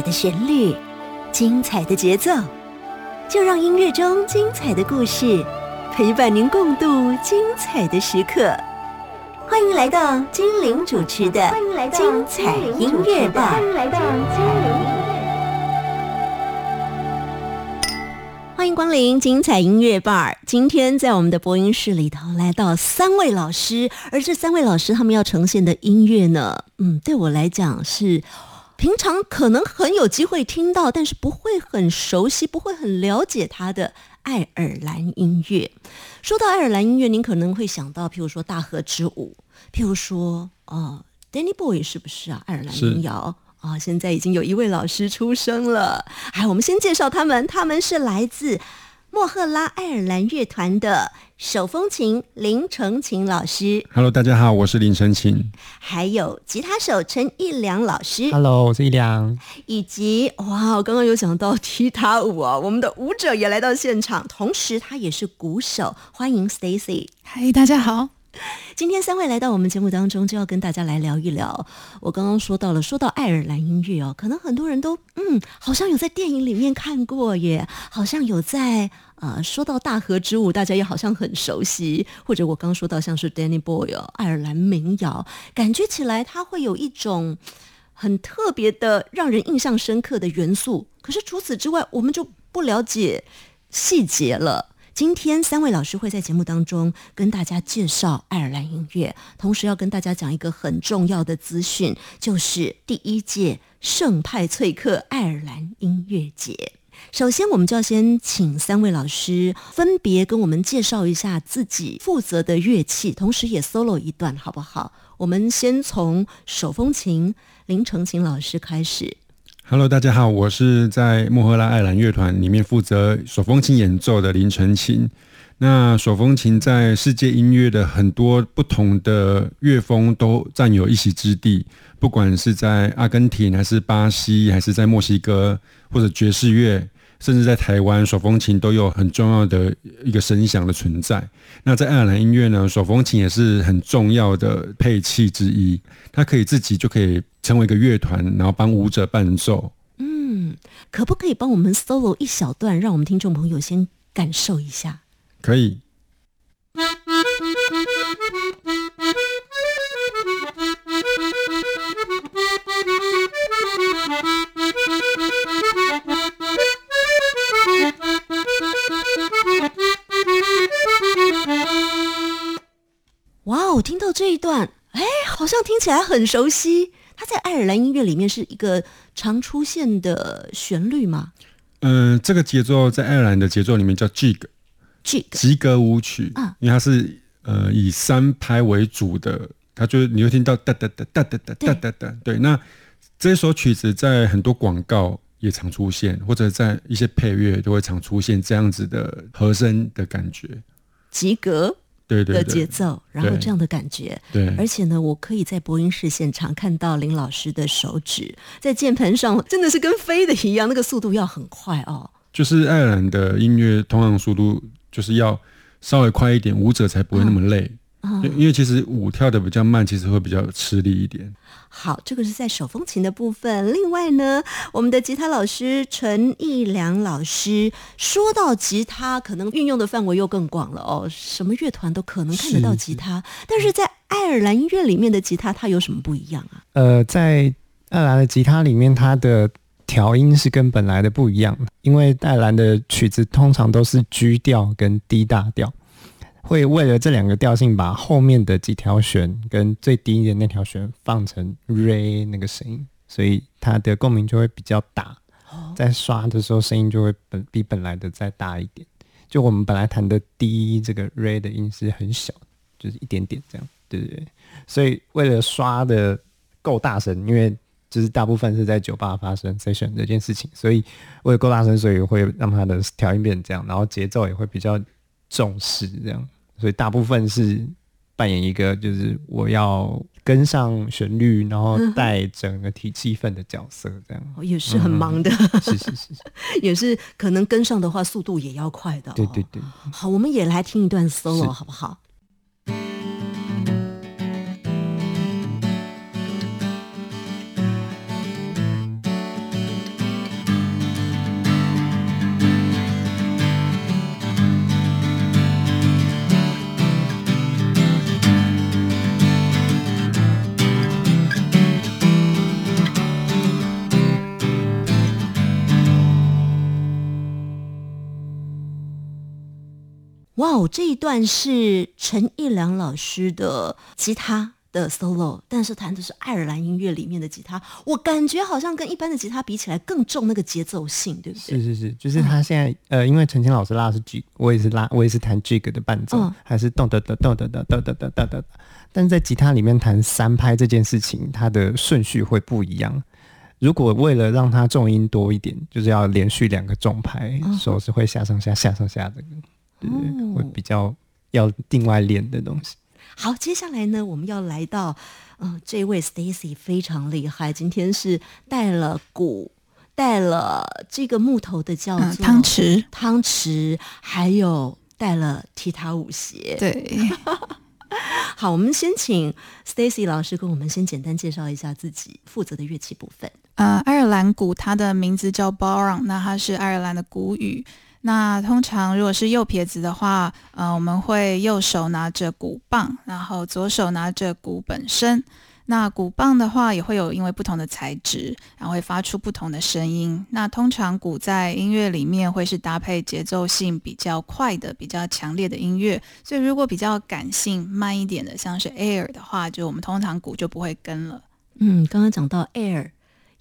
彩的旋律，精彩的节奏，就让音乐中精彩的故事陪伴您共度精彩的时刻。欢迎来到精灵主持的精彩音乐吧！欢迎来到精灵。欢迎光临精彩音乐 bar。今天在我们的播音室里头来到三位老师，而这三位老师他们要呈现的音乐呢，嗯，对我来讲是。平常可能很有机会听到，但是不会很熟悉，不会很了解他的爱尔兰音乐。说到爱尔兰音乐，您可能会想到，譬如说《大河之舞》，譬如说，哦，Danny Boy 是不是啊？爱尔兰民谣啊，现在已经有一位老师出生了。哎，我们先介绍他们，他们是来自。莫赫拉爱尔兰乐团的手风琴林成琴老师，Hello，大家好，我是林成琴。还有吉他手陈一良老师，Hello，我是一良。以及哇，我刚刚有讲到踢踏舞啊，我们的舞者也来到现场，同时他也是鼓手，欢迎 Stacy。嗨，大家好。今天三位来到我们节目当中，就要跟大家来聊一聊。我刚刚说到了，说到爱尔兰音乐哦，可能很多人都嗯，好像有在电影里面看过耶，好像有在呃，说到大河之舞，大家也好像很熟悉。或者我刚说到像是 Danny Boy 爱尔兰民谣，感觉起来它会有一种很特别的、让人印象深刻的元素。可是除此之外，我们就不了解细节了。今天三位老师会在节目当中跟大家介绍爱尔兰音乐，同时要跟大家讲一个很重要的资讯，就是第一届圣派翠克爱尔兰音乐节。首先，我们就要先请三位老师分别跟我们介绍一下自己负责的乐器，同时也 solo 一段，好不好？我们先从手风琴林成琴老师开始。Hello，大家好，我是在莫赫拉爱尔兰乐团里面负责手风琴演奏的林晨琴。那手风琴在世界音乐的很多不同的乐风都占有一席之地，不管是在阿根廷，还是巴西，还是在墨西哥，或者爵士乐。甚至在台湾，手风琴都有很重要的一个声响的存在。那在爱尔兰音乐呢，手风琴也是很重要的配器之一。它可以自己就可以成为一个乐团，然后帮舞者伴奏。嗯，可不可以帮我们 solo 一小段，让我们听众朋友先感受一下？可以。听到这一段，哎，好像听起来很熟悉。它在爱尔兰音乐里面是一个常出现的旋律吗？嗯，这个节奏在爱尔兰的节奏里面叫 jig，jig 吉格舞曲啊，因为它是呃以三拍为主的，它就你会听到哒哒哒哒哒哒哒哒哒。对，那这首曲子在很多广告也常出现，或者在一些配乐都会常出现这样子的和声的感觉，及格。的节奏，然后这样的感觉，对，而且呢，我可以在播音室现场看到林老师的手指在键盘上，真的是跟飞的一样，那个速度要很快哦。就是爱尔兰的音乐通常速度就是要稍微快一点，舞者才不会那么累。因为其实舞跳的比较慢，其实会比较吃力一点。好，这个是在手风琴的部分。另外呢，我们的吉他老师陈义良老师说到吉他，可能运用的范围又更广了哦。什么乐团都可能看得到吉他，但是在爱尔兰音乐里面的吉他，它有什么不一样啊？呃，在爱尔兰的吉他里面，它的调音是跟本来的不一样，因为爱尔兰的曲子通常都是 G 调跟 D 大调。会为了这两个调性，把后面的几条弦跟最低的那条弦放成 re 那个声音，所以它的共鸣就会比较大。在刷的时候，声音就会本比本来的再大一点。就我们本来弹的低这个 re 的音是很小，就是一点点这样，对不对？所以为了刷的够大声，因为就是大部分是在酒吧发生 session 这件事情，所以为了够大声，所以会让它的调音变成这样，然后节奏也会比较重视这样。所以大部分是扮演一个，就是我要跟上旋律，然后带整个体气氛的角色，这样也是很忙的。是是是，也是可能跟上的话，速度也要快的。对对对。好，我们也来听一段 solo，好不好？哇哦，这一段是陈义良老师的吉他的 solo，但是弹的是爱尔兰音乐里面的吉他，我感觉好像跟一般的吉他比起来更重那个节奏性，对不对？是是是，就是他现在、呃，因为陈清老师拉的是 G，我也是拉，我也是弹 G 的伴奏，嗯。还是咚哒哒咚哒哒咚哒哒咚哒哒，但是在吉他里面弹三拍这件事情，它的顺序会不一样。如果为了让它重音多一点，就是要连续两个重拍，嗯。手是会下上下下上下的，对对，哦会比较要另外练的东西。好，接下来呢，我们要来到，嗯、这位 Stacy 非常厉害，今天是带了鼓，带了这个木头的叫嗯，做汤匙，汤匙，还有带了踢踏舞鞋。对，好，我们先请 Stacy 老师跟我们先简单介绍一下自己负责的乐器部分。呃，爱尔兰鼓它的名字叫 Baron，那它是爱尔兰的古语。那通常如果是右撇子的话，呃，我们会右手拿着鼓棒，然后左手拿着鼓本身。那鼓棒的话也会有因为不同的材质，然后会发出不同的声音。那通常鼓在音乐里面会是搭配节奏性比较快的、比较强烈的音乐，所以如果比较感性慢一点的，像是 air 的话，就我们通常鼓就不会跟了。嗯，刚刚讲到 air，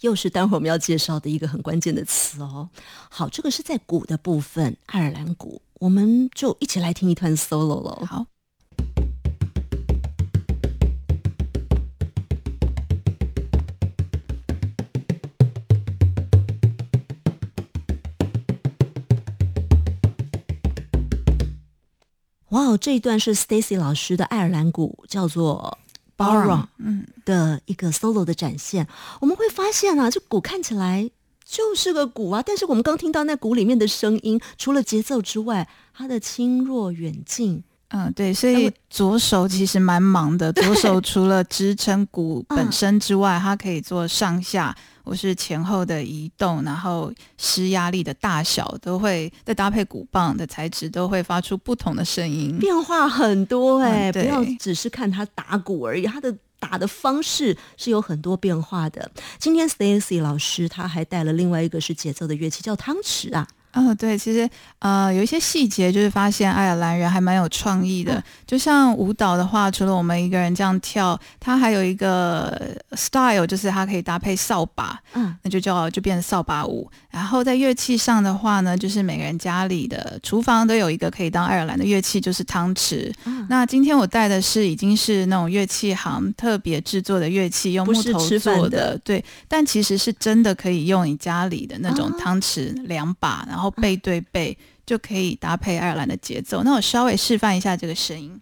又是待会儿我们要介绍的一个很关键的词哦。好，这个是在鼓的部分，爱尔兰鼓，我们就一起来听一段 solo 喽。好。哇哦，这一段是 Stacy 老师的爱尔兰鼓，叫做 Baron 嗯，的一个 solo 的展现。我们会发现啊，这鼓看起来就是个鼓啊，但是我们刚听到那鼓里面的声音，除了节奏之外，它的轻弱远近。嗯，对，所以左手其实蛮忙的。左手除了支撑骨 本身之外，它可以做上下或是前后的移动，然后施压力的大小都会再搭配鼓棒的材质，都会发出不同的声音。变化很多哎、嗯不要只是看它打鼓而已，它的打的方式是有很多变化的。今天 Stacy 老师他还带了另外一个是节奏的乐器，叫汤匙啊。哦，对，其实呃有一些细节，就是发现爱尔兰人还蛮有创意的。就像舞蹈的话，除了我们一个人这样跳，它还有一个 style，就是它可以搭配扫把，嗯，那就叫就变成扫把舞。然后在乐器上的话呢，就是每个人家里的厨房都有一个可以当爱尔兰的乐器，就是汤匙。嗯那今天我带的是已经是那种乐器行特别制作的乐器，用木头做的对，但其实是真的可以用你家里的那种啊汤匙两把，然后背对背。就可以搭配爱尔兰的节奏。那我稍微示范一下这个声音。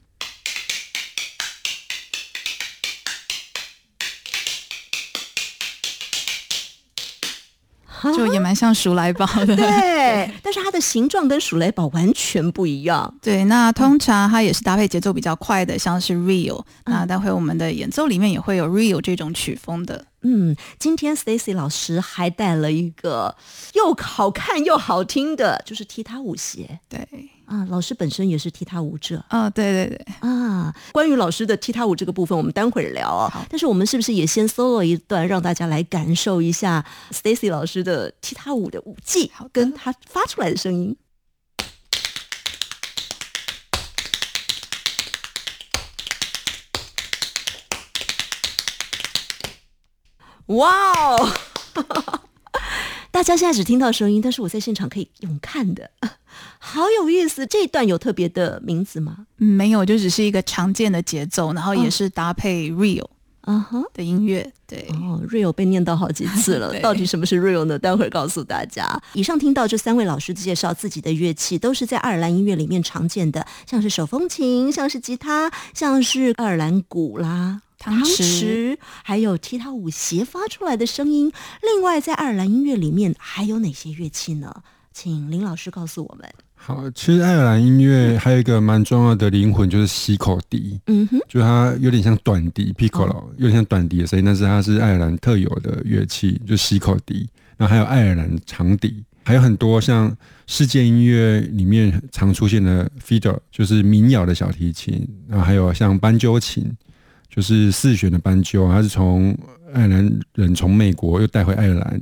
就也蛮像鼠来宝的，对，但是它的形状跟鼠来宝完全不一样。对，那通常它也是搭配节奏比较快的，像是 real、嗯那待会我们的演奏里面也会有 real 这种曲风的。嗯，今天 Stacy 老师还带了一个又好看又好听的，就是踢踏舞鞋对，啊。老师本身也是踢踏舞者哦，对对对，啊。关于老师的踢踏舞这个部分，我们待会儿聊哦。但是我们是不是也先 solo 一段，让大家来感受一下 Stacy 老师的踢踏舞的舞技好跟他发出来的声音？哇哦！大家现在只听到声音，但是我在现场可以用看的，好有意思。这一段有特别的名字吗？嗯没有，就只是一个常见的节奏，然后也嗯是搭配 real 啊哈。的音乐。对，哦，real 被念到好几次了，到底什么是 real 呢？待会儿告诉大家。以上听到这三位老师介绍自己的乐器，都是在爱尔兰音乐里面常见的，像是手风琴，像是吉他，像是爱尔兰鼓啦。汤匙还有踢踏舞鞋发出来的声音。另外，在爱尔兰音乐里面还有哪些乐器呢？请林老师告诉我们。好，其实爱尔兰音乐还有一个蛮重要的灵魂，就是西口笛，嗯哼，就它有点像短笛 （piccolo），有点像短笛的声音，但是它是爱尔兰特有的乐器，就西口笛。然后还有爱尔兰长笛，还有很多像世界音乐里面常出现的 fiddle，就是民谣的小提琴，然后还有像斑鸠琴，就是四弦的斑鸠，它是从爱尔兰人从美国又带回爱尔兰，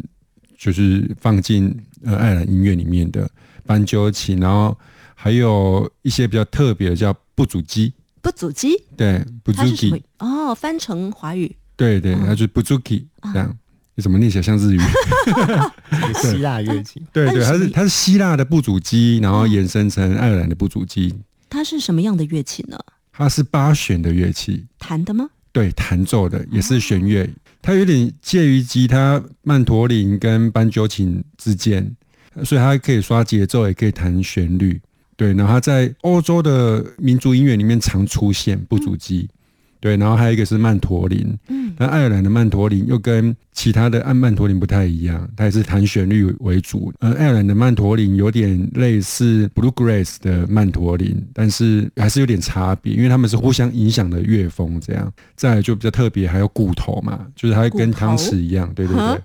就是放进呃爱尔兰音乐里面的斑鸠琴，然后还有一些比较特别的叫不足鸡，不足鸡，对，不足它是什么鸡，？哦，翻成华语，对对，哦它就是不足鸡啊这样。你怎么念起来像日语？一个希腊乐器，对对，它是它是希腊的不足鸡，然后嗯衍生成爱尔兰的不足鸡，它是什么样的乐器呢？它是八弦的乐器，弹的吗？对，弹奏的也是弦乐，它有点介于吉他、曼陀林跟斑鸠琴之间，所以它可以刷节奏，也可以弹旋律。对，然后它在欧洲的民族音乐里面常出现不足鸡。对，然后还有一个是曼陀林，嗯，那爱尔兰的曼陀林又跟其他的按曼陀林不太一样，它也是弹旋律为主。呃，爱尔兰的曼陀林有点类似 bluegrass 的曼陀林，但是还是有点差别，因为他们是互相影响的乐风。这样，再来就比较特别，还有骨头嘛，就是它会跟汤匙一样，对对对。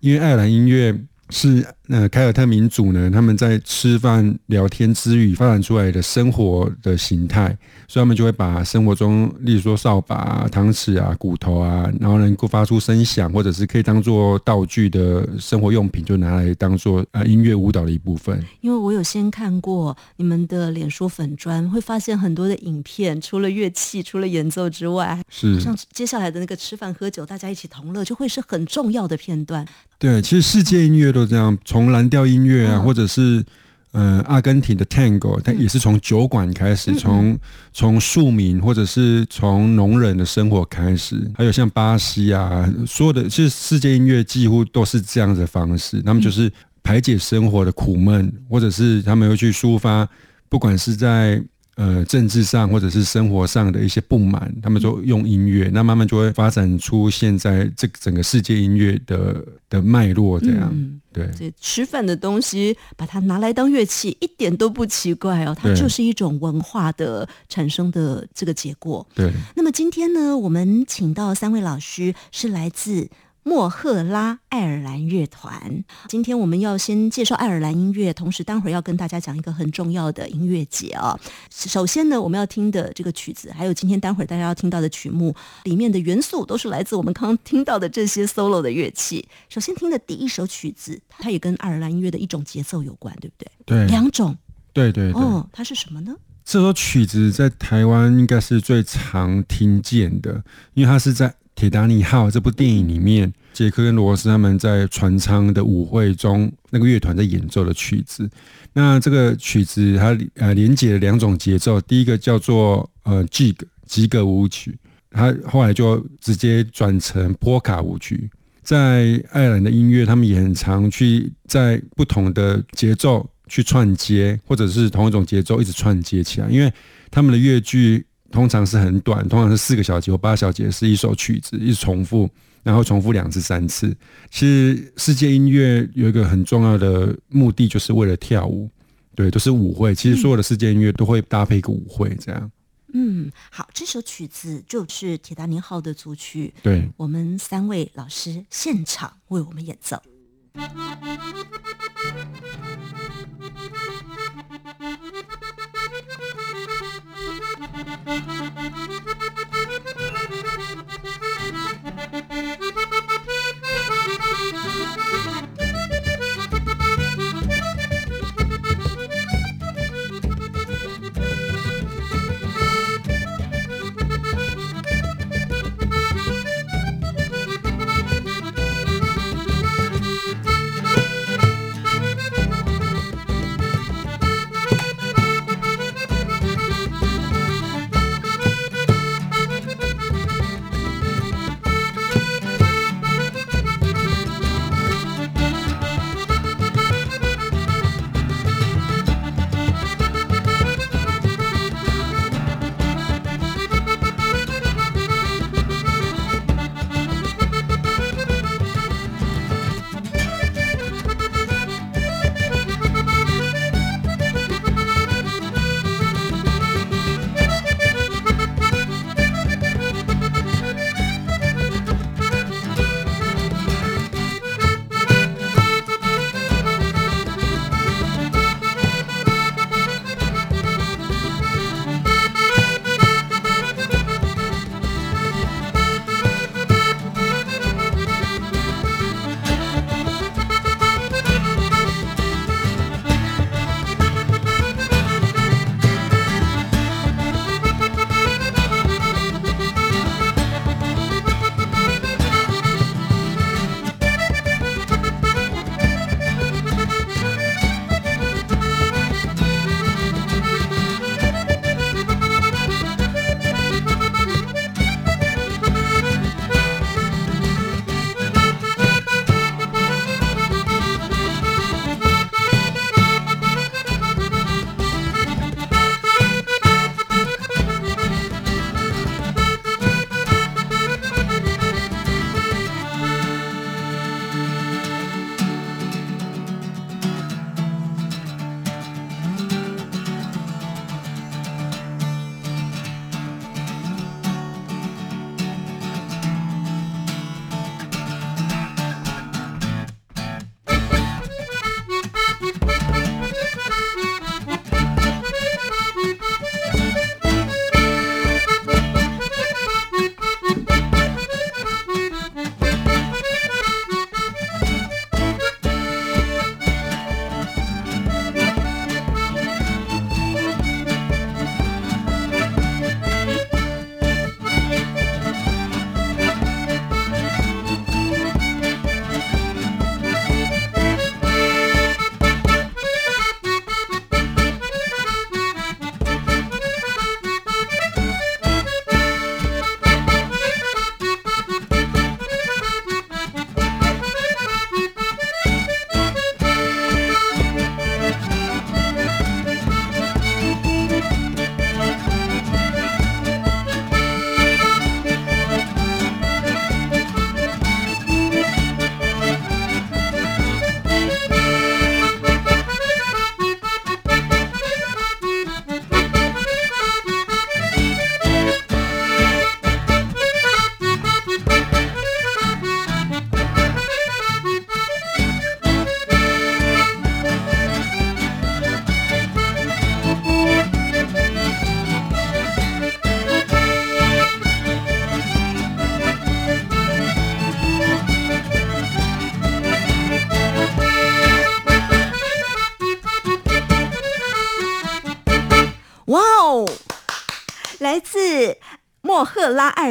因为爱尔兰音乐是呃凯尔特民族呢，他们在吃饭聊天之余发展出来的生活的形态，所以他们就会把生活中，例如说扫把、啊、汤匙啊、骨头啊，然后能够发出声响，或者是可以当做道具的生活用品，就拿来当做呃音乐舞蹈的一部分。因为我有先看过你们的脸书粉砖，会发现很多的影片，除了乐器、除了演奏之外，是像接下来的那个吃饭喝酒，大家一起同乐，就会是很重要的片段。对，其实世界音乐都这样，从蓝调音乐啊，嗯。或者是呃阿根廷的 Tango，它也是从酒馆开始，嗯从从庶民或者是从农人的生活开始，还有像巴西啊，所有的其实世界音乐几乎都是这样的方式，他们就是排解生活的苦闷，或者是他们会去抒发，不管是在呃政治上或者是生活上的一些不满，他们就用音乐，那慢慢就会发展出现在这整个世界音乐的的脉络，这样、嗯对。这吃饭的东西，把它拿来当乐器，一点都不奇怪哦，它就是一种文化的产生的这个结果。对，那么今天呢，我们请到三位老师是来自。莫赫拉爱尔兰乐团，今天我们要先介绍爱尔兰音乐，同时待会儿要跟大家讲一个很重要的音乐节啊、首先呢，我们要听的这个曲子，还有今天待会儿大家要听到的曲目里面的元素，都是来自我们刚刚听到的这些 solo 的乐器。首先听的第一首曲子，它也跟爱尔兰音乐的一种节奏有关，对不对？对，两种对对对。哦，它是什么呢？这首曲子在台湾应该是最常听见的，因为它是在《铁达尼号》这部电影里面，杰克跟罗斯他们在船舱的舞会中，那个乐团在演奏的曲子。那这个曲子它呃连接了两种节奏，第一个叫做呃 jig 吉格舞曲，它后来就直接转成波卡舞曲。在爱尔兰的音乐，他们也很常去在不同的节奏去串接，或者是同一种节奏一直串接起来，因为他们的乐句通常是很短，通常是四个小节或八小节是一首曲子，一直重复，然后重复两次、三次。其实世界音乐有一个很重要的目的，就是为了跳舞，对，都是舞会。其实所有的世界音乐都会搭配一个舞会，这样嗯，好，这首曲子就是《铁达尼号》的组曲，对。我们三位老师现场为我们演奏。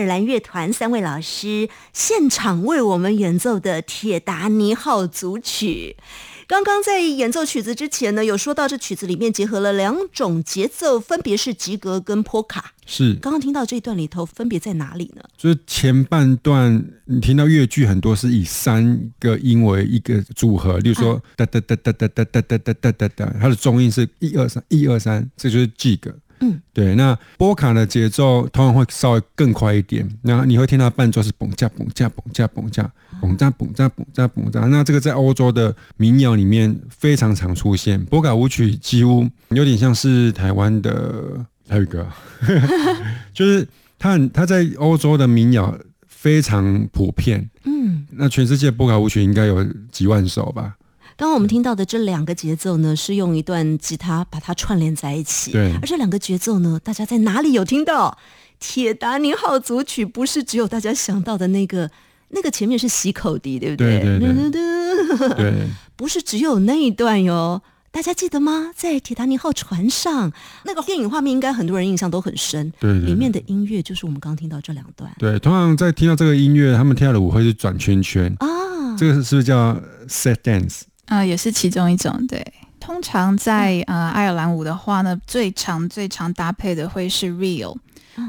尔兰乐团三位老师现场为我们演奏的《铁达尼号》组曲。刚刚在演奏曲子之前呢，有说到这曲子里面结合了两种节奏，分别是吉格跟波卡。是，刚刚听到这一段里头，分别在哪里呢？就是前半段你听到乐句很多是以三个音为一个组合，例如说哒哒哒哒哒哒哒哒哒哒哒哒，它的中音是一二三一二三，这就是吉格。嗯，对。那波卡的节奏通常会稍微更快一点，那你会听到伴奏是嘣架嘣架嘣架嘣架嘣架嘣架嘣架嘣架。那这个在欧洲的民谣里面非常常出现，波卡舞曲几乎有点像是台湾的。还有一个，就是它它在欧洲的民谣非常普遍。嗯，那全世界波卡舞曲应该有几万首吧？刚刚我们听到的这两个节奏呢，是用一段吉他把它串联在一起。对，而这两个节奏呢，大家在哪里有听到？铁达尼号组曲不是只有大家想到的那个，那个前面是洗口笛，对不对？对对对，对，不是只有那一段哟。大家记得吗？在铁达尼号船上，那个电影画面应该很多人印象都很深。对，里面的音乐就是我们刚刚听到这两段。对，通常在听到这个音乐，他们跳的舞会是转圈圈啊。这个是不是叫 set dance？啊，也是其中一种。对，通常在呃爱尔兰舞的话呢，最常最常搭配的会是 real。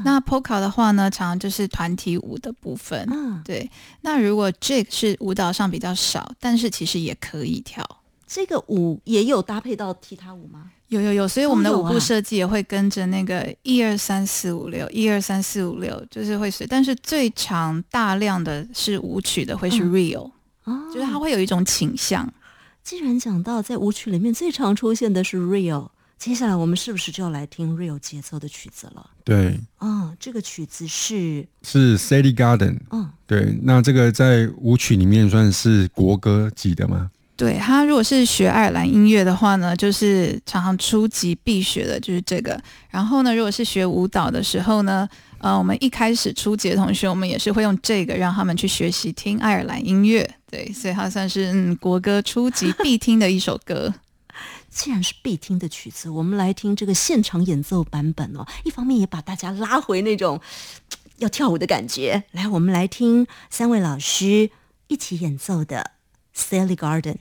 那 polka 的话呢，常常就是团体舞的部分。嗯，对。那如果 jig 是舞蹈上比较少，但是其实也可以跳。这个舞也有搭配到踢踏舞吗？有有有，所以我们的舞步设计也会跟着那个一二三四五六，一二三四五六，就是会随。但是最常大量的是舞曲的，会是 real，哦，就是它会有一种倾向。既然讲到在舞曲里面最常出现的是 real，接下来我们是不是就要来听 real 节奏的曲子了？对，啊，这个曲子是是 City Garden，嗯，对，那这个在舞曲里面算是国歌级的吗？对他，如果是学爱尔兰音乐的话呢，就是常常初级必学的就是这个。然后呢，如果是学舞蹈的时候呢，呃，我们一开始初级的同学，我们也是会用这个让他们去学习听爱尔兰音乐。对，所以它算是嗯国歌初级必听的一首歌。既然是必听的曲子，我们来听这个现场演奏版本哦。一方面也把大家拉回那种要跳舞的感觉。来，我们来听三位老师一起演奏的。Sally Garden.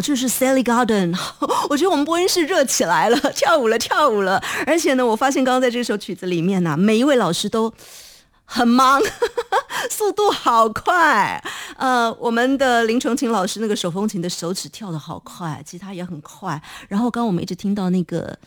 就是 Sally Garden，我觉得我们播音室热起来了，跳舞了，跳舞了。而且呢，我发现刚刚在这首曲子里面呢，每一位老师都很忙，速度好快。呃，我们的林崇琴老师那个手风琴的手指跳的好快，吉他也很快。然后刚刚我们一直听到那个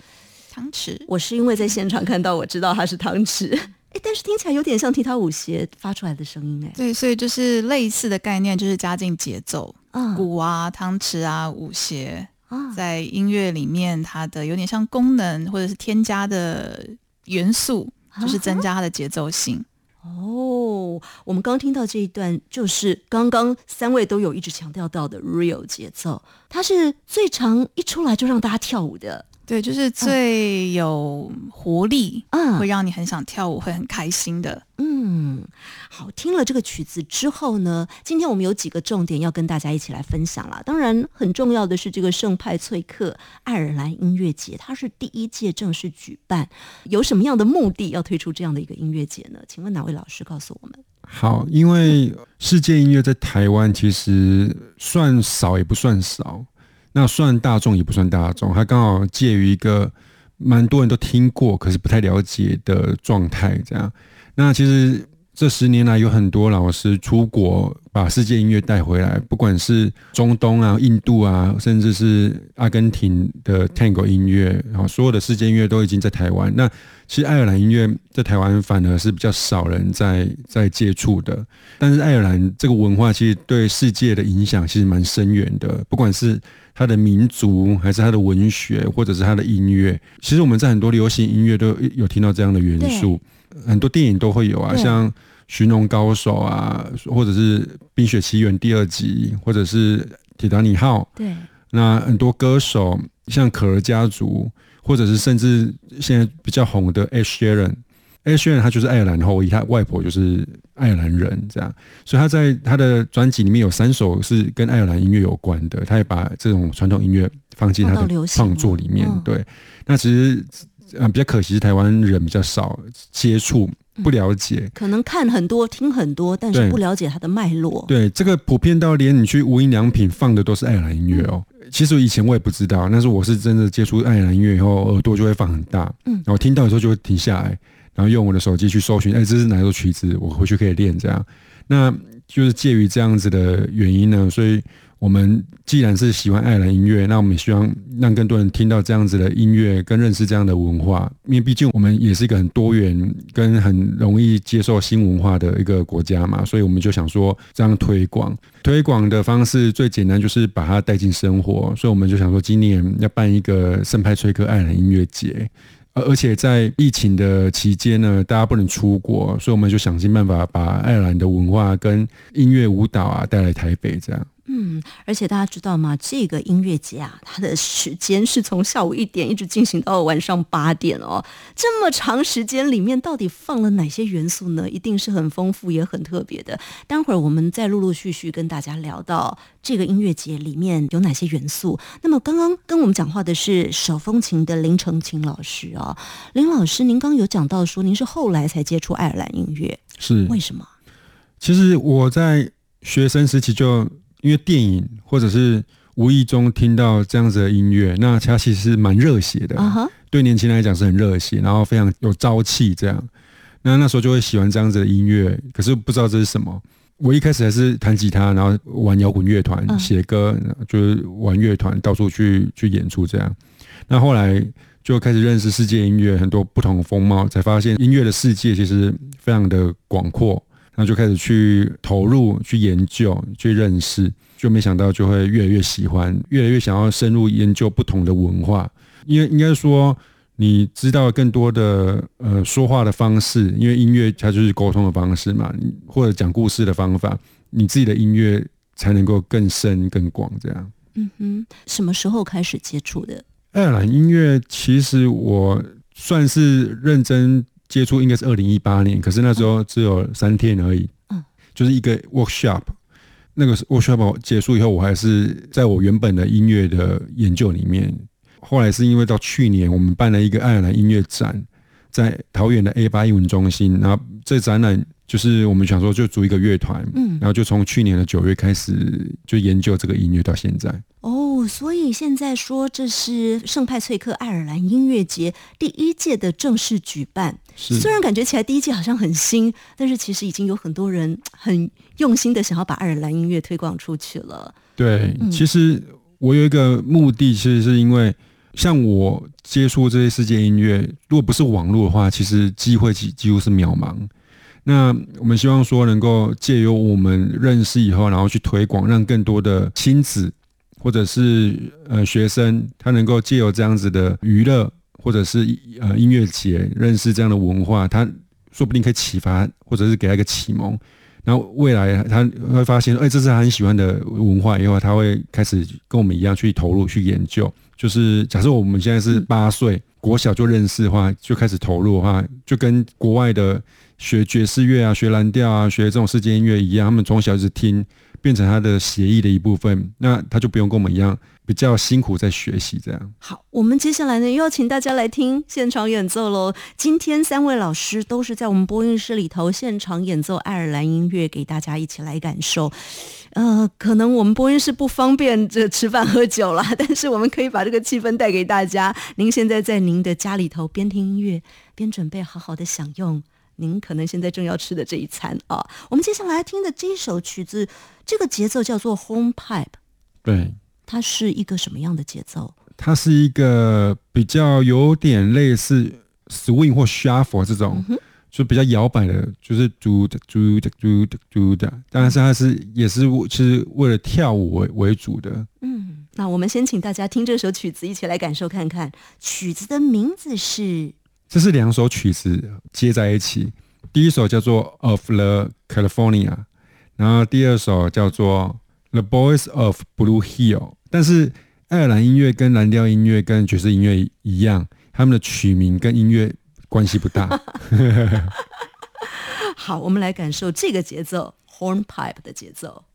汤匙，我是因为在现场看到，我知道他是汤匙。哎，但是听起来有点像踢踏舞鞋发出来的声音，哎，对，所以就是类似的概念，就是加进节奏，啊鼓啊、汤匙啊、舞鞋，啊，在音乐里面它的有点像功能或者是添加的元素，就是增加它的节奏性。哦，我们刚刚听到这一段，就是刚刚三位都有一直强调到的 real 节奏，它是最常一出来就让大家跳舞的，对，就是最有活力，嗯会让你很想跳舞，会很开心的。嗯，好，听了这个曲子之后呢，今天我们有几个重点要跟大家一起来分享啦。当然，很重要的是这个圣派翠克爱尔兰音乐节，它是第一届正式举办，有什么样的目的要推出这样的一个音乐节呢？请问哪位老师告诉我们？好，因为世界音乐在台湾其实算少也不算少，那算大众也不算大众，它刚好介于一个蛮多人都听过，可是不太了解的状态。这样，那其实这十年来有很多老师出国把世界音乐带回来，不管是中东啊、印度啊，甚至是阿根廷的 Tango 音乐，然后所有的世界音乐都已经在台湾。那其实爱尔兰音乐在台湾反而是比较少人在在接触的，但是爱尔兰这个文化其实对世界的影响其实蛮深远的，不管是它的民族，还是他的文学，或者是他的音乐，其实我们在很多流行音乐都有听到这样的元素，很多电影都会有啊，像《寻龙高手》啊，或者是《冰雪奇缘》第二集，或者是《铁达尼号》，对，那很多歌手，像可儿家族，或者是甚至现在比较红的 Ed Sheeran，Ed Sheeran 他就是爱尔兰后裔，他外婆就是爱尔兰人，这样，所以他在他的专辑里面有三首是跟爱尔兰音乐有关的，他也把这种传统音乐放进他的行创作里面嗯。对，那其实呃比较可惜是台湾人比较少接触，不了解。可能看很多、听很多，但是不了解它的脉络。对，这个普遍到连你去无印良品放的都是爱尔兰音乐哦。其实以前我也不知道，但是我是真的接触爱尔兰音乐以后，耳朵就会放很大，嗯然后听到的时候就会停下来，然后用我的手机去搜寻，哎，这是哪首曲子，我回去可以练这样。那就是介于这样子的原因呢，所以我们既然是喜欢爱尔兰音乐，那我们也希望让更多人听到这样子的音乐，跟认识这样的文化。因为毕竟我们也是一个很多元、跟很容易接受新文化的一个国家嘛，所以我们就想说这样推广。推广的方式最简单就是把它带进生活，所以我们就想说今年要办一个圣派崔克爱尔兰音乐节。而且在疫情的期间呢，大家不能出国，所以我们就想尽办法把爱尔兰的文化跟音乐舞蹈啊带来台北，这样。嗯，而且大家知道吗？这个音乐节啊，它的时间是从下午一点一直进行到晚上八点哦。这么长时间里面，到底放了哪些元素呢？一定是很丰富也很特别的。待会儿我们再陆陆续续跟大家聊到这个音乐节里面有哪些元素。那么刚刚跟我们讲话的是手风琴的林成琴老师哦。林老师，您刚刚有讲到说您是后来才接触爱尔兰音乐，是为什么？其实我在学生时期就因为电影或者是无意中听到这样子的音乐，那它其实是蛮热血的，对年轻人来讲是很热血，然后非常有朝气这样。那那时候就会喜欢这样子的音乐，可是不知道这是什么。我一开始还是弹吉他，然后玩摇滚乐团嗯，写歌，就是玩乐团，到处去去演出这样。那后来就开始认识世界音乐很多不同的风貌，才发现音乐的世界其实非常的广阔。然后就开始去投入、去研究、去认识，就没想到就会越来越喜欢，越来越想要深入研究不同的文化。因为应该说，你知道更多的呃说话的方式，因为音乐它就是沟通的方式嘛，或者讲故事的方法，你自己的音乐才能够更深更广这样。嗯哼，什么时候开始接触的？爱尔兰音乐其实我算是认真接触，应该是二零一八年，可是那时候只有三天而已。嗯，就是一个 workshop。那个 workshop 结束以后，我还是在我原本的音乐的研究里面。后来是因为到去年，我们办了一个爱尔兰音乐展，在桃园的 A 八艺文中心。然后这展览就是我们想说，就组一个乐团，嗯然后就从去年的九月开始就研究这个音乐到现在。哦，所以现在说这是圣派翠克爱尔兰音乐节第一届的正式举办。是虽然感觉起来第一届好像很新，但是其实已经有很多人很用心的想要把爱尔兰音乐推广出去了。对，嗯其实我有一个目的，其实是因为像我接触这些世界音乐，如果不是网络的话，其实机会几几乎是渺茫。那我们希望说，能够借由我们认识以后，然后去推广，让更多的亲子或者是呃学生，他能够借由这样子的娱乐或者是呃音乐节，认识这样的文化，他说不定可以启发，或者是给他一个启蒙。然后未来他会发现，哎，这是他很喜欢的文化，以后他会开始跟我们一样去投入去研究。就是假设我们现在是八岁，国小就认识的话，就开始投入的话，就跟国外的。学爵士乐啊，学蓝调啊，学这种世界音乐一样，他们从小就是听，变成他的协议的一部分，那他就不用跟我们一样比较辛苦在学习这样。好，我们接下来呢又要请大家来听现场演奏喽。今天三位老师都是在我们播音室里头现场演奏爱尔兰音乐，给大家一起来感受。呃，可能我们播音室不方便这吃饭喝酒啦，但是我们可以把这个气氛带给大家。您现在在您的家里头边听音乐边准备好好的享用。您可能现在正要吃的这一餐啊，我们接下来听的这一首曲子，这个节奏叫做 Home Pipe。对，它是一个什么样的节奏？它是一个比较有点类似 swing 或 shuffle 这种，就比较摇摆的，就是嘟的嘟的嘟的嘟的。但是它是也是其实为了跳舞为为主的。嗯，那我们先请大家听这首曲子，一起来感受看看。曲子的名字是。这是两首曲子接在一起，第一首叫做《Of the California》，然后第二首叫做《The Boys of Blue Hill》。但是爱尔兰音乐跟蓝调音乐跟爵士音乐一样，他们的曲名跟音乐关系不大。好，我们来感受这个节奏，Hornpipe 的节奏。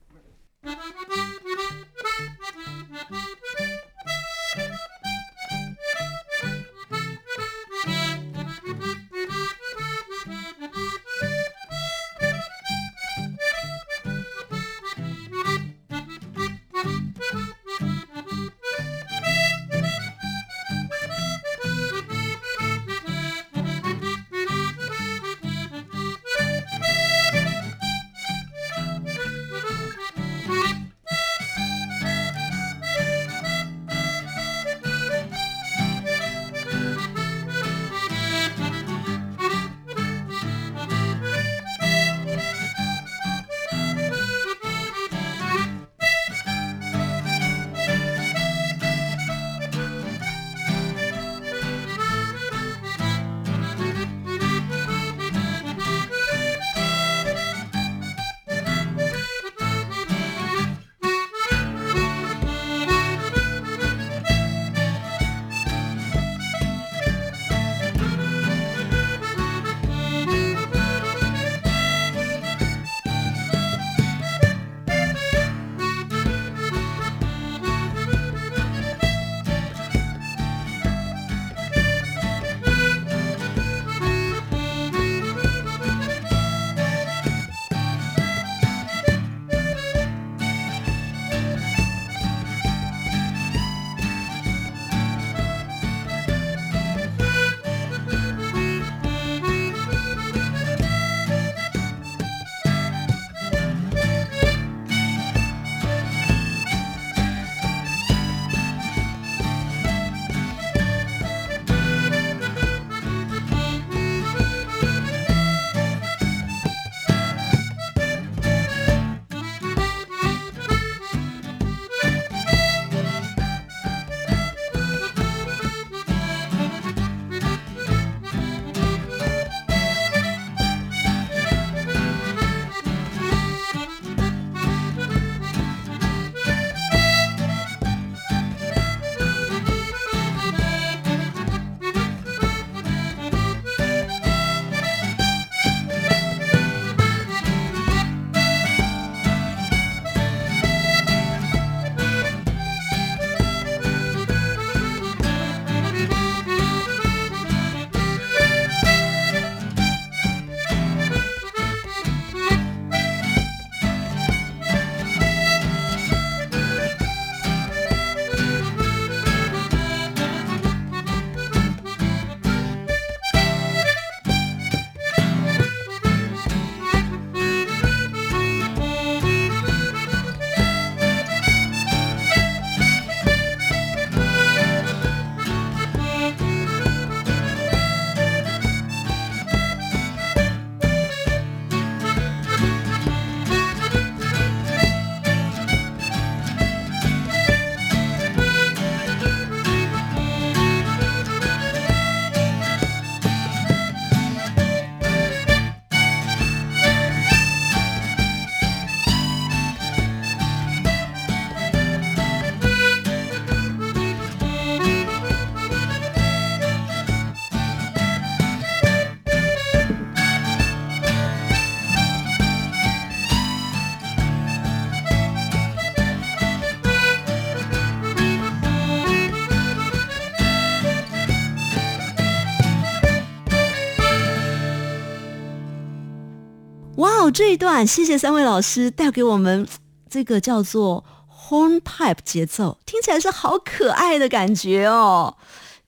这一段，谢谢三位老师带给我们这个叫做 hornpipe 节奏，听起来是好可爱的感觉哦。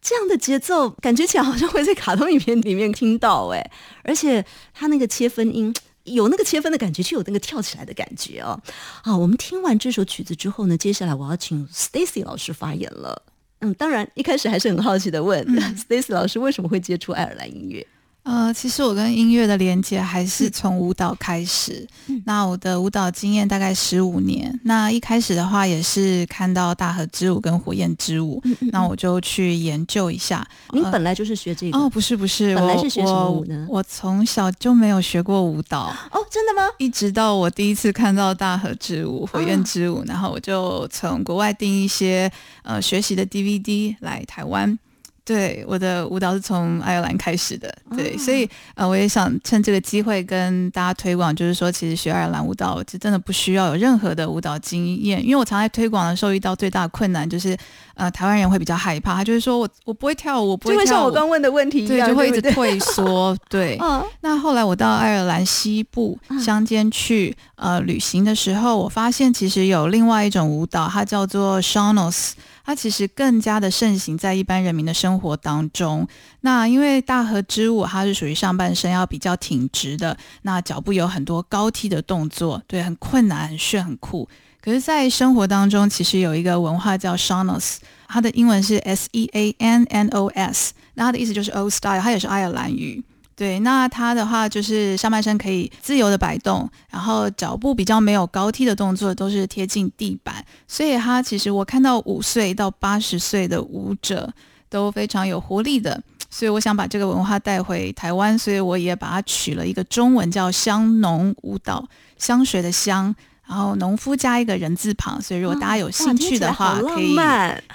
这样的节奏，感觉起来好像会在卡通影片里面听到哎，而且它那个切分音有那个切分的感觉，却有那个跳起来的感觉哦。好，我们听完这首曲子之后呢，接下来我要请 Stacy 老师发言了。嗯，当然一开始还是很好奇的问 Stacy 老师为什么会接触爱尔兰音乐。呃，其实我跟音乐的连接还是从舞蹈开始。那我的舞蹈经验大概十五年。那一开始的话也是看到大河之舞跟火焰之舞，那我就去研究一下。您本来就是学这个？哦，不是不是，本来是学什么舞呢？我从小就没有学过舞蹈。哦，真的吗？一直到我第一次看到大河之舞、火焰之舞，然后我就从国外订一些呃学习的 DVD 来台湾。对，我的舞蹈是从爱尔兰开始的，对，所以呃，我也想趁这个机会跟大家推广，就是说，其实学爱尔兰舞蹈，就真的不需要有任何的舞蹈经验，因为我常在推广的时候遇到最大的困难就是，呃，台湾人会比较害怕，他就是说我我不会跳舞，我不会跳舞，就会像我刚问的问题一样，就会一直退缩。对，那后来我到爱尔兰西部乡间去呃旅行的时候，我发现其实有另外一种舞蹈，它叫做 Shanos。它其实更加的盛行在一般人民的生活当中。那因为大河之舞，它是属于上半身要比较挺直的，那脚步有很多高踢的动作，对，很困难，很炫，很酷。可是，在生活当中，其实有一个文化叫 Shanos，它的英文是 S E A N N O S，那它的意思就是 Old Style，它也是爱尔兰语。对，那它的话就是上半身可以自由的摆动，然后脚步比较没有高踢的动作，都是贴近地板。所以它其实我看到五岁到八十岁的舞者都非常有活力的，所以我想把这个文化带回台湾，所以我也把它取了一个中文叫香农舞蹈，香水的香。然后农夫加一个人字旁，所以如果大家有兴趣的话，可以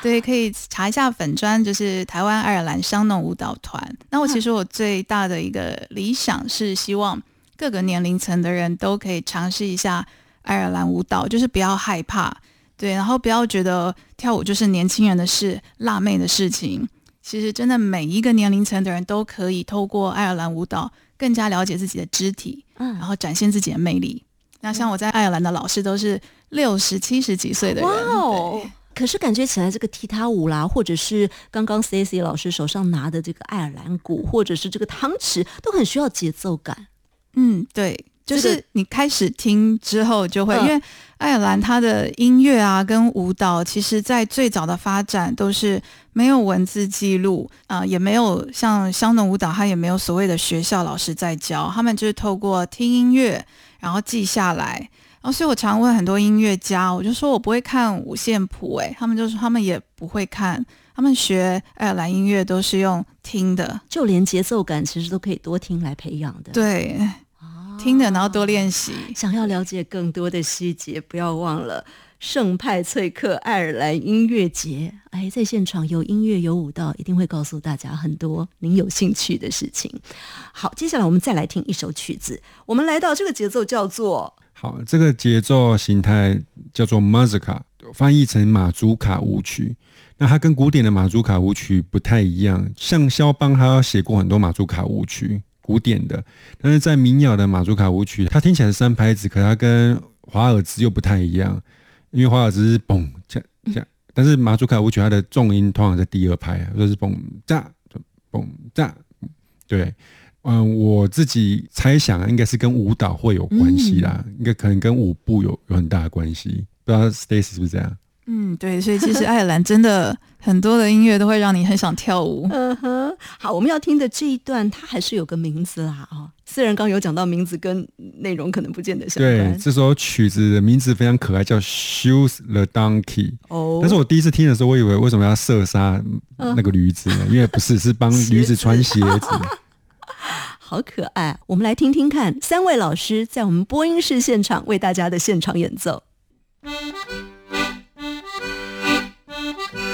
对可以查一下粉砖，就是台湾爱尔兰香农舞蹈团。那我其实我最大的一个理想是希望各个年龄层的人都可以尝试一下爱尔兰舞蹈，就是不要害怕，对，然后不要觉得跳舞就是年轻人的事、辣妹的事情。其实真的每一个年龄层的人都可以透过爱尔兰舞蹈更加了解自己的肢体，嗯，然后展现自己的魅力。那像我在爱尔兰的老师都是六十七十几岁的人，哇哦！可是感觉起来这个踢踏舞啦，或者是刚刚 C C 老师手上拿的这个爱尔兰鼓，或者是这个汤匙，都很需要节奏感。嗯，对，就是你开始听之后就会，因为爱尔兰它的音乐啊跟舞蹈，其实在最早的发展都是没有文字记录啊，也没有像香农舞蹈，它也没有所谓的学校老师在教，他们就是透过听音乐。然后记下来，然后所以我常问很多音乐家，我就说我不会看五线谱，诶，他们就说他们也不会看，他们学爱尔兰音乐都是用听的，就连节奏感其实都可以多听来培养的。对，听的，然后多练习。想要了解更多的细节，不要忘了。圣派翠克爱尔兰音乐节，哎，在现场有音乐有舞蹈，一定会告诉大家很多您有兴趣的事情。好，接下来我们再来听一首曲子，我们来到这个节奏叫做好，这个节奏形态叫做 Mazurka，翻译成马祖卡舞曲。那它跟古典的马祖卡舞曲不太一样，像肖邦他写过很多马祖卡舞曲，古典的，但是在民谣的马祖卡舞曲，它听起来是三拍子，可它跟华尔兹又不太一样。因为华尔兹是嘣这样，但是马祖卡舞曲它的重音通常在第二拍啊，就是嘣炸嘣炸，对，嗯，我自己猜想应该是跟舞蹈会有关系啦，应该可能跟舞步有有很大的关系，不知道 Stacy 是不是这样？嗯，对，所以其实爱尔兰真的 很多的音乐都会让你很想跳舞。嗯哼，好，我们要听的这一段，它还是有个名字啦啊。虽然刚有讲到名字跟内容可能不见得相关。对，这首曲子的名字非常可爱，叫《Shoes the Donkey》。哦，但是我第一次听的时候，我以为为什么要射杀那个驴子呢？因为不是，是帮驴子穿鞋子。好可爱，我们来听听看，三位老师在我们播音室现场为大家的现场演奏。哇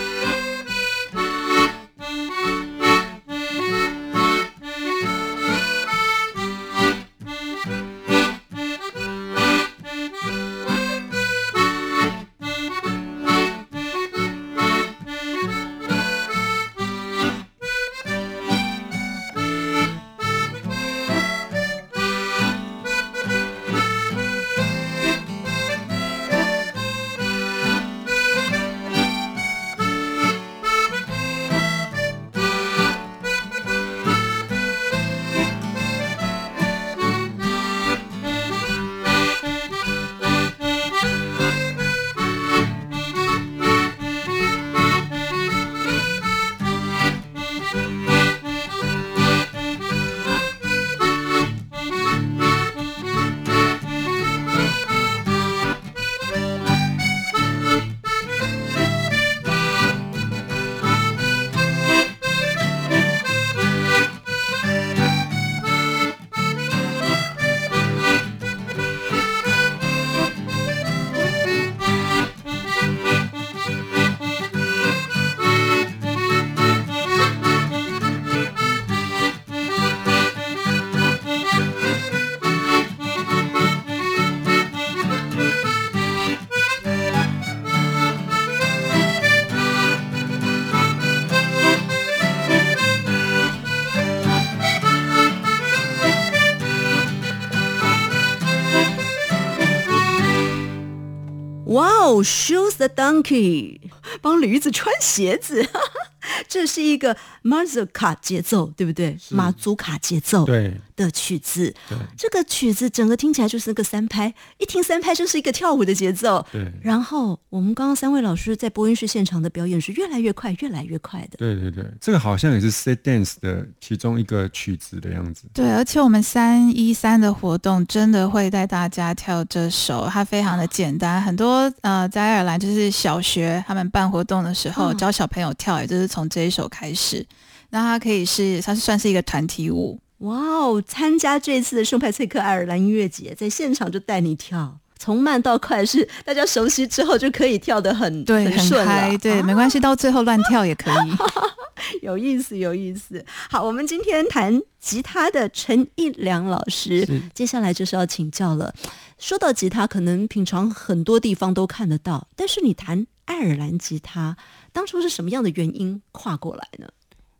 ，shoes the donkey，帮驴子穿鞋子，这是一个马祖卡节奏，对不对？马祖卡节奏。对的曲子，这个曲子整个听起来就是那个三拍，一听三拍就是一个跳舞的节奏。对然后我们刚刚三位老师在播音室现场的表演是越来越快，越来越快的。对对对，这个好像也是 set dance 的其中一个曲子的样子。对，而且我们三一三的活动真的会带大家跳这首，它非常的简单。很多呃，在爱尔兰就是小学他们办活动的时候、嗯教小朋友跳，也就是从这一首开始。那它可以是，它算是一个团体舞。哇哦！参加这次的圣派翠克爱尔兰音乐节，在现场就带你跳，从慢到快是大家熟悉之后就可以跳得很对，很顺了嗨，对，啊没关系，到最后乱跳也可以。有意思，有意思。好，我们今天弹吉他的陈一良老师，接下来就是要请教了。说到吉他，可能平常很多地方都看得到，但是你弹爱尔兰吉他，当初是什么样的原因跨过来呢？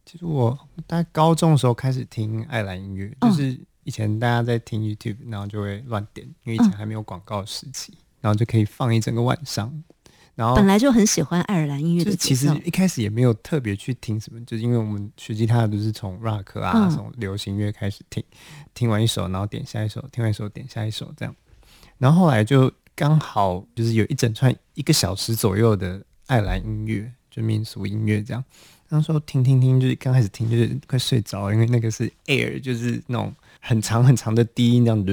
其实我大概高中的时候开始听爱尔兰音乐，嗯就是以前大家在听 YouTube，然后就会乱点，因为以前还没有广告时期，然后就可以放一整个晚上。然后本来就很喜欢爱尔兰音乐就其实一开始也没有特别去听什么，就是因为我们学吉他的都是从 rock 啊、嗯从流行乐开始听，听完一首，然后点下一首，听完一首点下一首这样。然后后来就刚好就是有一整串一个小时左右的爱尔兰音乐，就民俗音乐这样。那时候听听听，就是刚开始听就是快睡着，因为那个是 air，就是那种很长很长的低音这样的，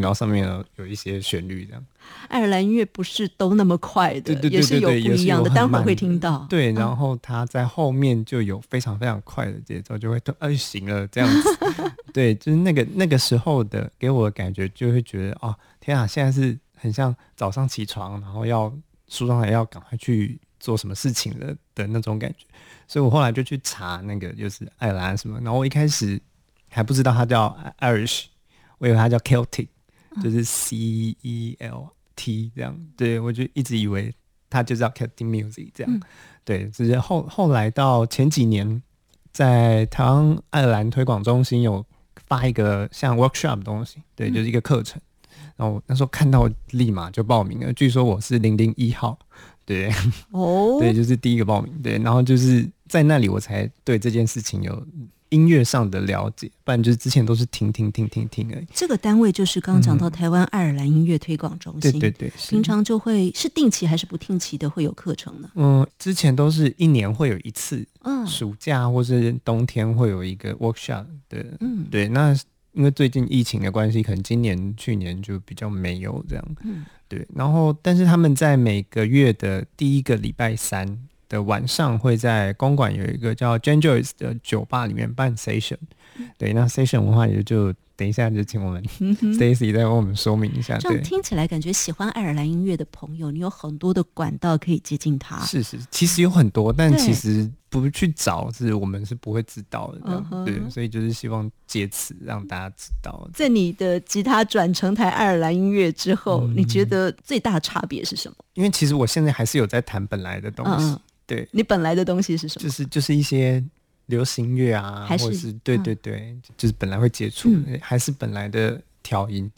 然后上面有有一些旋律这样。爱尔兰音乐不是都那么快的，对对对也是有不一样的，也是有很待会听到。对，嗯然后他在后面就有非常非常快的节奏，就会都哎行了这样子。对，就是那个那个时候的给我的感觉，就会觉得哦天啊，现在是很像早上起床，然后要梳妆台要赶快去做什么事情了的那种感觉。所以我后来就去查那个就是爱尔兰什么，然后我一开始还不知道它叫 Irish，我以为它叫 Celtic，就是 C E L T 这样。对我就一直以为它就叫 Celtic Music 这样。嗯对，只是后后来到前几年，在台湾爱尔兰推广中心有发一个像 workshop 的东西，对，就是一个课程。然后我那时候看到，立马就报名了。据说我是零零一号，对、哦，对，就是第一个报名。对，然后就是在那里我才对这件事情有音乐上的了解，不然就是之前都是听听听听听而已。这个单位就是刚刚讲到台湾爱尔兰音乐推广中心。对对对，平常就会是定期还是不定期的会有课程呢？嗯，之前都是一年会有一次，嗯暑假或是冬天会有一个 workshop 的，嗯对，那因为最近疫情的关系，可能今年、去年就比较没有这样。嗯对，然后但是他们在每个月的第一个礼拜三的晚上，会在公馆有一个叫 Jane Joyce 的酒吧里面办 session。对，那 session 文化也就等一下就请我们 Stacy 再为我们说明一下。对，这样听起来感觉喜欢爱尔兰音乐的朋友，你有很多的管道可以接近他。是是，其实有很多，但其实不去找，是我们是不会知道的。对，所以就是希望借此让大家知道。在你的吉他转成台爱尔兰音乐之后，嗯你觉得最大的差别是什么？因为其实我现在还是有在弹本来的东西，嗯嗯对，你本来的东西是什么？就是就是一些流行乐啊，还是或者是对嗯对对，就是本来会接触，嗯还是本来的调音。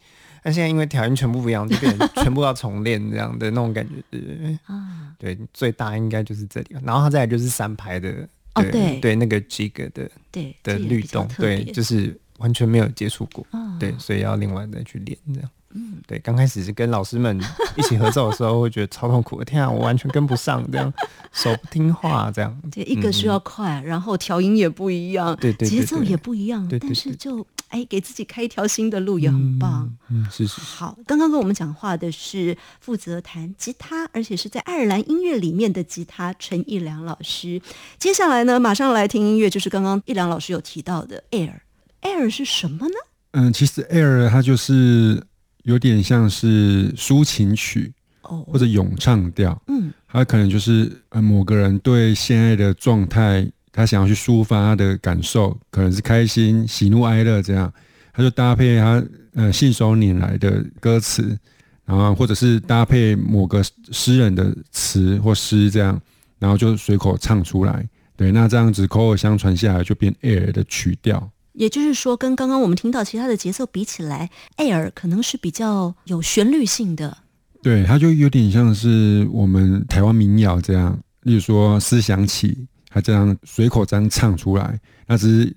那现在因为调音全部不一样，就变成全部要重练这样的那种感觉，对对对。啊，对，最大应该就是这里，然后它再来就是三排的，哦对对那个 jig 的对的律动，对，就是完全没有接触过，啊对，所以要另外再去练这样。嗯对，刚开始是跟老师们一起合奏的时候，会觉得超痛苦的，天啊，我完全跟不上，这样手不听话，这样。对，一个需要快，然后调音也不一样，对对对节奏也不一样，对对但是就哎给自己开一条新的路也很棒。嗯，是是是，好，刚刚跟我们讲话的是负责弹吉他，而且是在爱尔兰音乐里面的吉他陈义良老师。接下来呢，马上来听音乐，就是刚刚义良老师有提到的 Air。Air 是什么呢？嗯，其实 air 它就是有点像是抒情曲哦，或者咏唱调，嗯它可能就是呃某个人对现在的状态，他想要去抒发他的感受，可能是开心、喜怒哀乐这样，他就搭配他呃信手拈来的歌词，然后或者是搭配某个诗人的词或诗这样，然后就随口唱出来。对，那这样子口耳相传下来，就变 air 的曲调。也就是说，跟刚刚我们听到其他的节奏比起来，Air 可能是比较有旋律性的。对，它就有点像是我们台湾民谣这样，例如说思想起，它这样随口这样唱出来，那只是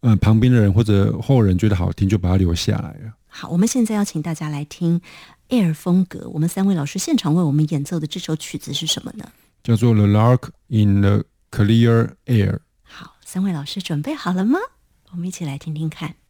呃旁边的人或者后人觉得好听，就把它留下来了。好，我们现在要请大家来听 Air 风格，我们三位老师现场为我们演奏的这首曲子是什么呢？叫做《The Lark in the Clear Air》。好，三位老师准备好了吗？我们一起来听听看。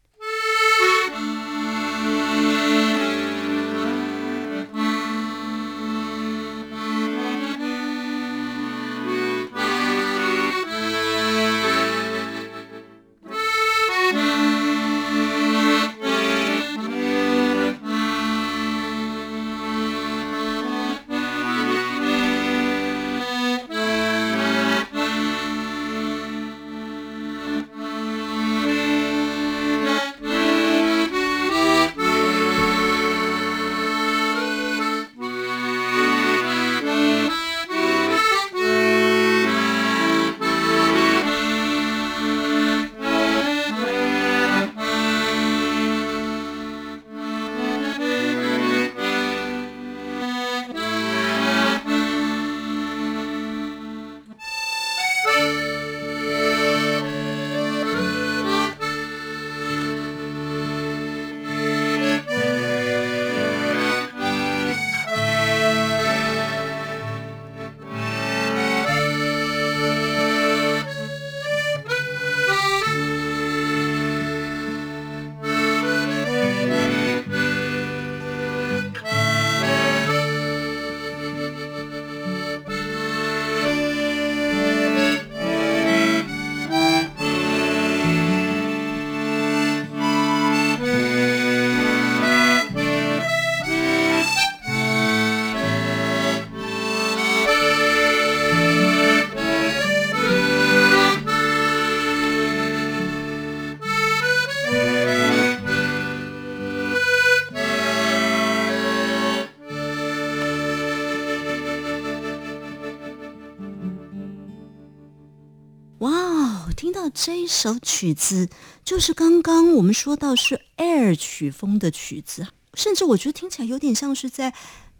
这一首曲子，就是刚刚我们说到是 Air 曲风的曲子，甚至我觉得听起来有点像是在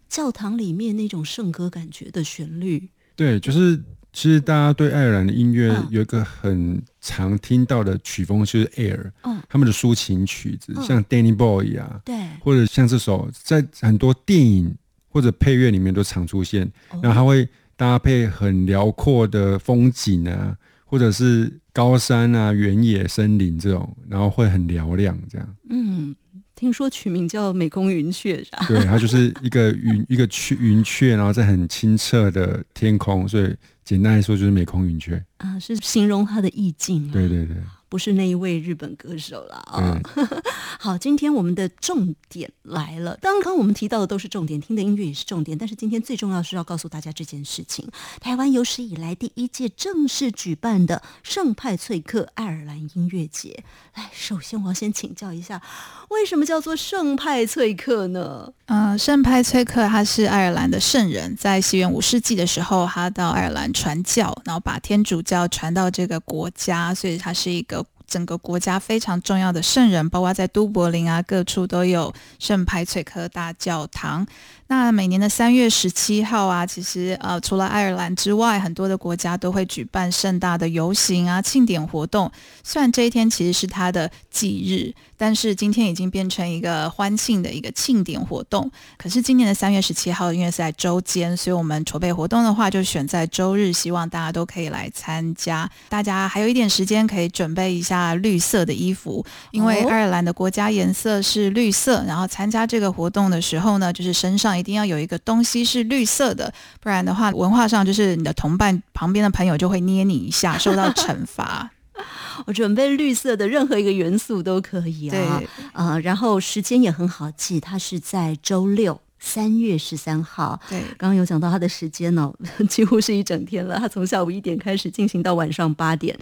教堂里面那种圣歌感觉的旋律。对，就是其实大家对爱尔兰的音乐嗯。有一个很常听到的曲风，就是 Air，嗯。他们的抒情曲子，嗯。像 Danny Boy 啊，对，或者像这首，在很多电影或者配乐里面都常出现，哦。然后它会搭配很辽阔的风景啊，或者是高山啊、原野、森林这种，然后会很嘹亮，这样。嗯，听说取名叫美空云雀是吧？对，它就是一个云，一个雀云雀，然后在很清澈的天空，所以简单来说就是美空云雀。啊，是形容它的意境、啊，对对对，不是那一位日本歌手了啊。对，好，今天我们的重点来了。刚刚我们提到的都是重点，听的音乐也是重点，但是今天最重要是要告诉大家这件事情：台湾有史以来第一届正式举办的圣派翠克爱尔兰音乐节。来，首先我要先请教一下，为什么叫做圣派翠克呢？呃，圣派崔克他是爱尔兰的圣人，在西元五世纪的时候，他到爱尔兰传教，然后把天主教传到这个国家，所以他是一个整个国家非常重要的圣人，包括在都柏林啊各处都有圣派翠克大教堂。那每年的三月十七号啊，其实呃，除了爱尔兰之外，很多的国家都会举办盛大的游行啊、庆典活动。虽然这一天其实是他的忌日，但是今天已经变成一个欢庆的一个庆典活动。可是今年的三月十七号，因为是在周间，所以我们筹备活动的话，就选在周日，希望大家都可以来参加。大家还有一点时间可以准备一下绿色的衣服，因为哦爱尔兰的国家颜色是绿色。然后参加这个活动的时候呢，就是身上一定要有一个东西是绿色的，不然的话，文化上就是你的同伴旁边的朋友就会捏你一下，受到惩罚。我准备绿色的任何一个元素都可以啊。啊，呃，然后时间也很好记，它是在周六。三月十三号，对，刚刚有讲到他的时间哦，几乎是一整天了。他从下午一点开始进行到晚上八点，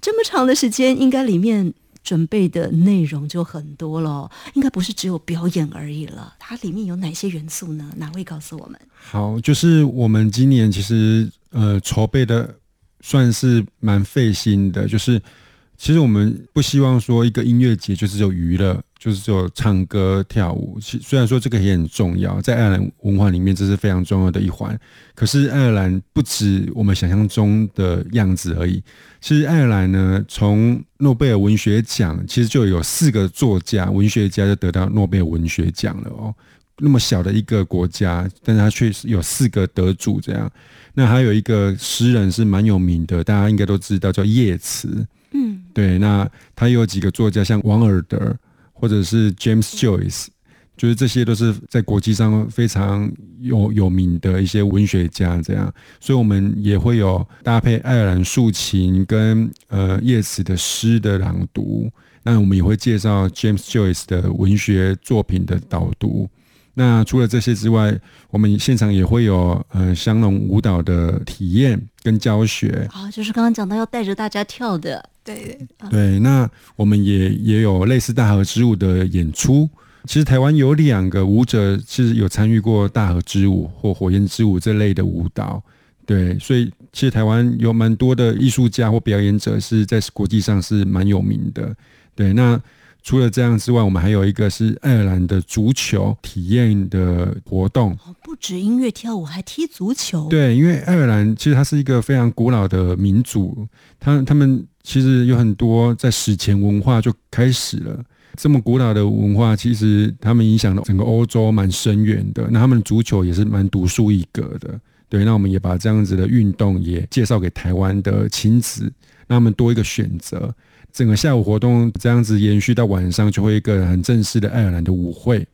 这么长的时间，应该里面准备的内容就很多了哦，应该不是只有表演而已了。它里面有哪些元素呢？哪位告诉我们？好，就是我们今年其实呃筹备的算是蛮费心的，就是其实我们不希望说一个音乐节就只有娱乐，就是只有唱歌跳舞。其虽然说这个也很重要，在爱尔兰文化里面这是非常重要的一环。可是爱尔兰不止我们想象中的样子而已。其实爱尔兰呢，从诺贝尔文学奖其实就有四个作家、文学家就得到诺贝尔文学奖了哦。那么小的一个国家，但是他却有四个得主这样。那还有一个诗人是蛮有名的，大家应该都知道，叫叶慈。嗯，对。那他有几个作家，像王尔德或者是 James Joyce，就是这些都是在国际上非常有有名的一些文学家这样。所以我们也会有搭配爱尔兰竖琴跟呃叶慈的诗的朗读。那我们也会介绍 James Joyce 的文学作品的导读。那除了这些之外，我们现场也会有呃香农舞蹈的体验跟教学。啊，就是刚刚讲到要带着大家跳的，对对。那我们也也有类似大河之舞的演出。其实台湾有两个舞者是有参与过大河之舞或火焰之舞这类的舞蹈。对，所以其实台湾有蛮多的艺术家或表演者是在国际上是蛮有名的。对，那。除了这样之外，我们还有一个是爱尔兰的足球体验的活动。不止音乐跳舞，还踢足球。对，因为爱尔兰其实它是一个非常古老的民族，他他们其实有很多在史前文化就开始了。这么古老的文化，其实他们影响了整个欧洲蛮深远的。那他们足球也是蛮独树一格的。对，那我们也把这样子的运动也介绍给台湾的亲子，让他们多一个选择。整个下午活动这样子延续到晚上，就会一个很正式的爱尔兰的舞会。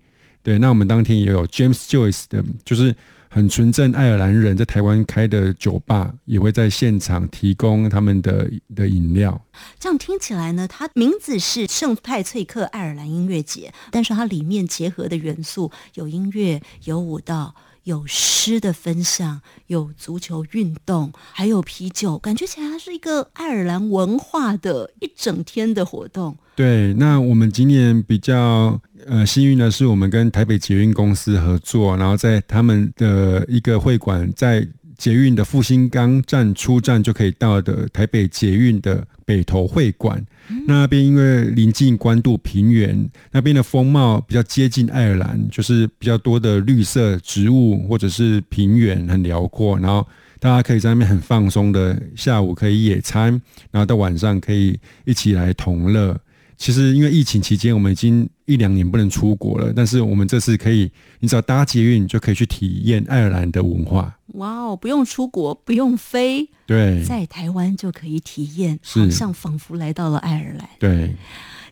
对，那我们当天也有 James Joyce 的，就是很纯正爱尔兰人在台湾开的酒吧，也会在现场提供他们的的饮料。这样听起来呢，它名字是圣派翠克爱尔兰音乐节，但是它里面结合的元素有音乐，有舞蹈。有诗的分享，有足球运动，还有啤酒，感觉起来它是一个爱尔兰文化的一整天的活动。对，那我们今年比较呃幸运的是，我们跟台北捷运公司合作，然后在他们的一个会馆，在捷运的复兴岗站出站就可以到的台北捷运的北投会馆。那边因为临近关渡平原，那边的风貌比较接近爱尔兰，就是比较多的绿色植物或者是平原很辽阔，然后大家可以在那边很放松的下午可以野餐，然后到晚上可以一起来同乐。其实因为疫情期间，我们已经一两年不能出国了，但是我们这次可以，你只要搭捷运就可以去体验爱尔兰的文化。哇哦，不用出国，不用飞，对，在台湾就可以体验，好像仿佛来到了爱尔兰。对，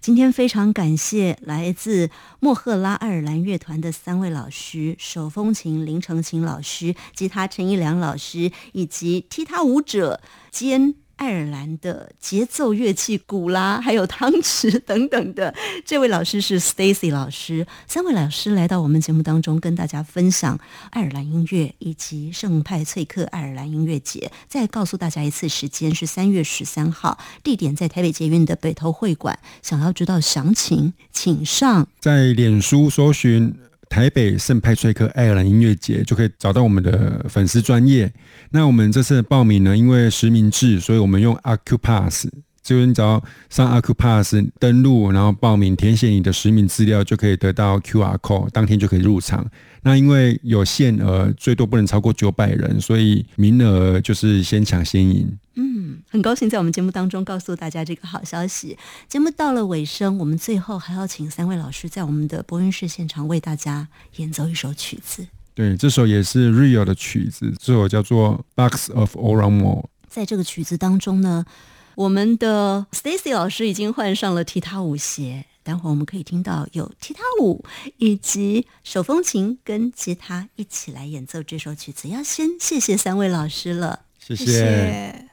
今天非常感谢来自莫赫拉爱尔兰乐团的三位老师：手风琴林成琴老师、吉他陈一良老师，以及踢踏舞者兼。爱尔兰的节奏乐器鼓啦，还有汤匙 等等的，这位老师是 Stacy 老师。三位老师来到我们节目当中，跟大家分享爱尔兰音乐以及圣派翠克爱尔兰音乐节。再告诉大家一次，时间是三月十三号，地点在台北捷运的北投会馆。想要知道详情，请上在脸书搜寻。台北圣派崔克爱尔兰音乐节就可以找到我们的粉丝专业。那我们这次的报名呢，因为实名制，所以我们用 Acupass，就是你只要上 Acupass 登录，然后报名，填写你的实名资料，就可以得到 QR code，当天就可以入场。那因为有限额，最多不能超过九百人，所以名额就是先抢先赢。嗯，很高兴在我们节目当中告诉大家这个好消息。节目到了尾声，我们最后还要请三位老师在我们的播音室现场为大家演奏一首曲子。对，这首也是 Rio 的曲子，这首叫做《Box of Oramo》。在这个曲子当中呢，我们的 Stacy 老师已经换上了踢踏舞鞋。待会我们可以听到有踢踏舞以及手风琴跟吉他一起来演奏这首曲子。要先谢谢三位老师了，谢谢。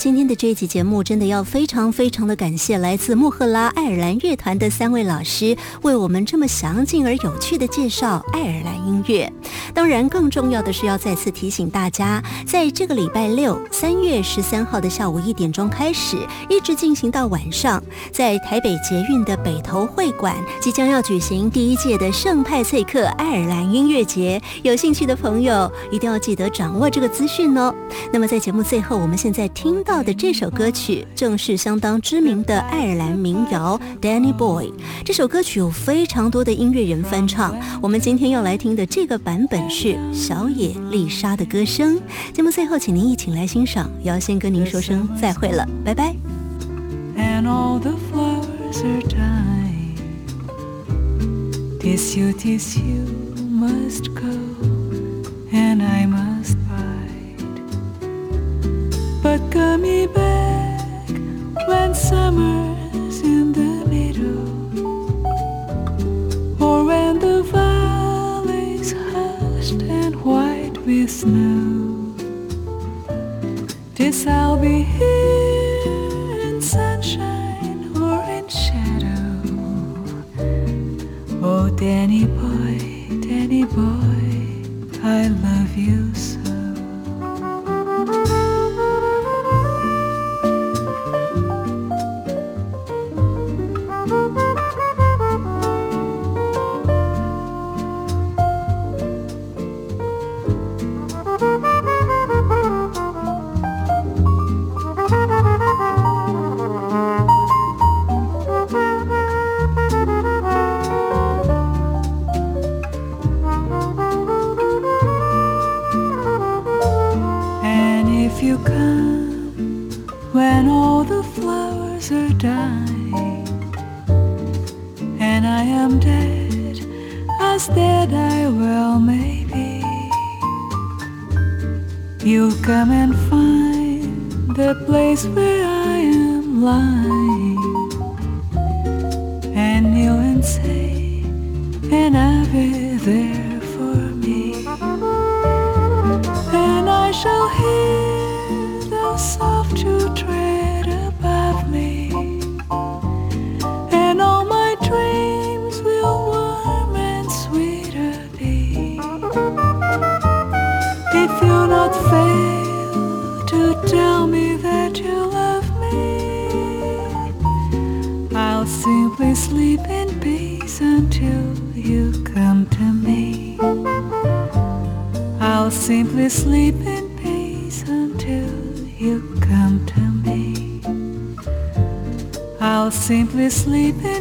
今天的这一集节目，真的要非常非常的感谢来自穆赫拉爱尔兰乐团的三位老师，为我们这么详尽而有趣的介绍爱尔兰音乐。然，更重要的是要再次提醒大家，在这个礼拜六三月十三号的下午一点钟开始，一直进行到晚上，在台北捷运的北投会馆，即将要举行第一届的圣派翠克爱尔兰音乐节。有兴趣的朋友一定要记得掌握这个资讯哦。那么在节目最后，我们现在听。听到的这首歌曲正是相当知名的爱尔兰民谣《Danny Boy》。这首歌曲有非常多的音乐人翻唱。我们今天要来听的这个版本是小野丽莎的歌声。节目最后，请您一起来欣赏。也要先跟您说声再会了，拜拜。And all the flowers are dying. Tissue, tissue must go, and I must bite. But coming back when summer's in the middle, or when the valley's with snow. This I'll be here in sunshine or in shadow. Oh, Danny boy, Danny boy, I love you so. You'll come and find the place where I am lying, and you'll say, and I'll be there. Simply sleep in peace until you come to me. I'll simply sleep in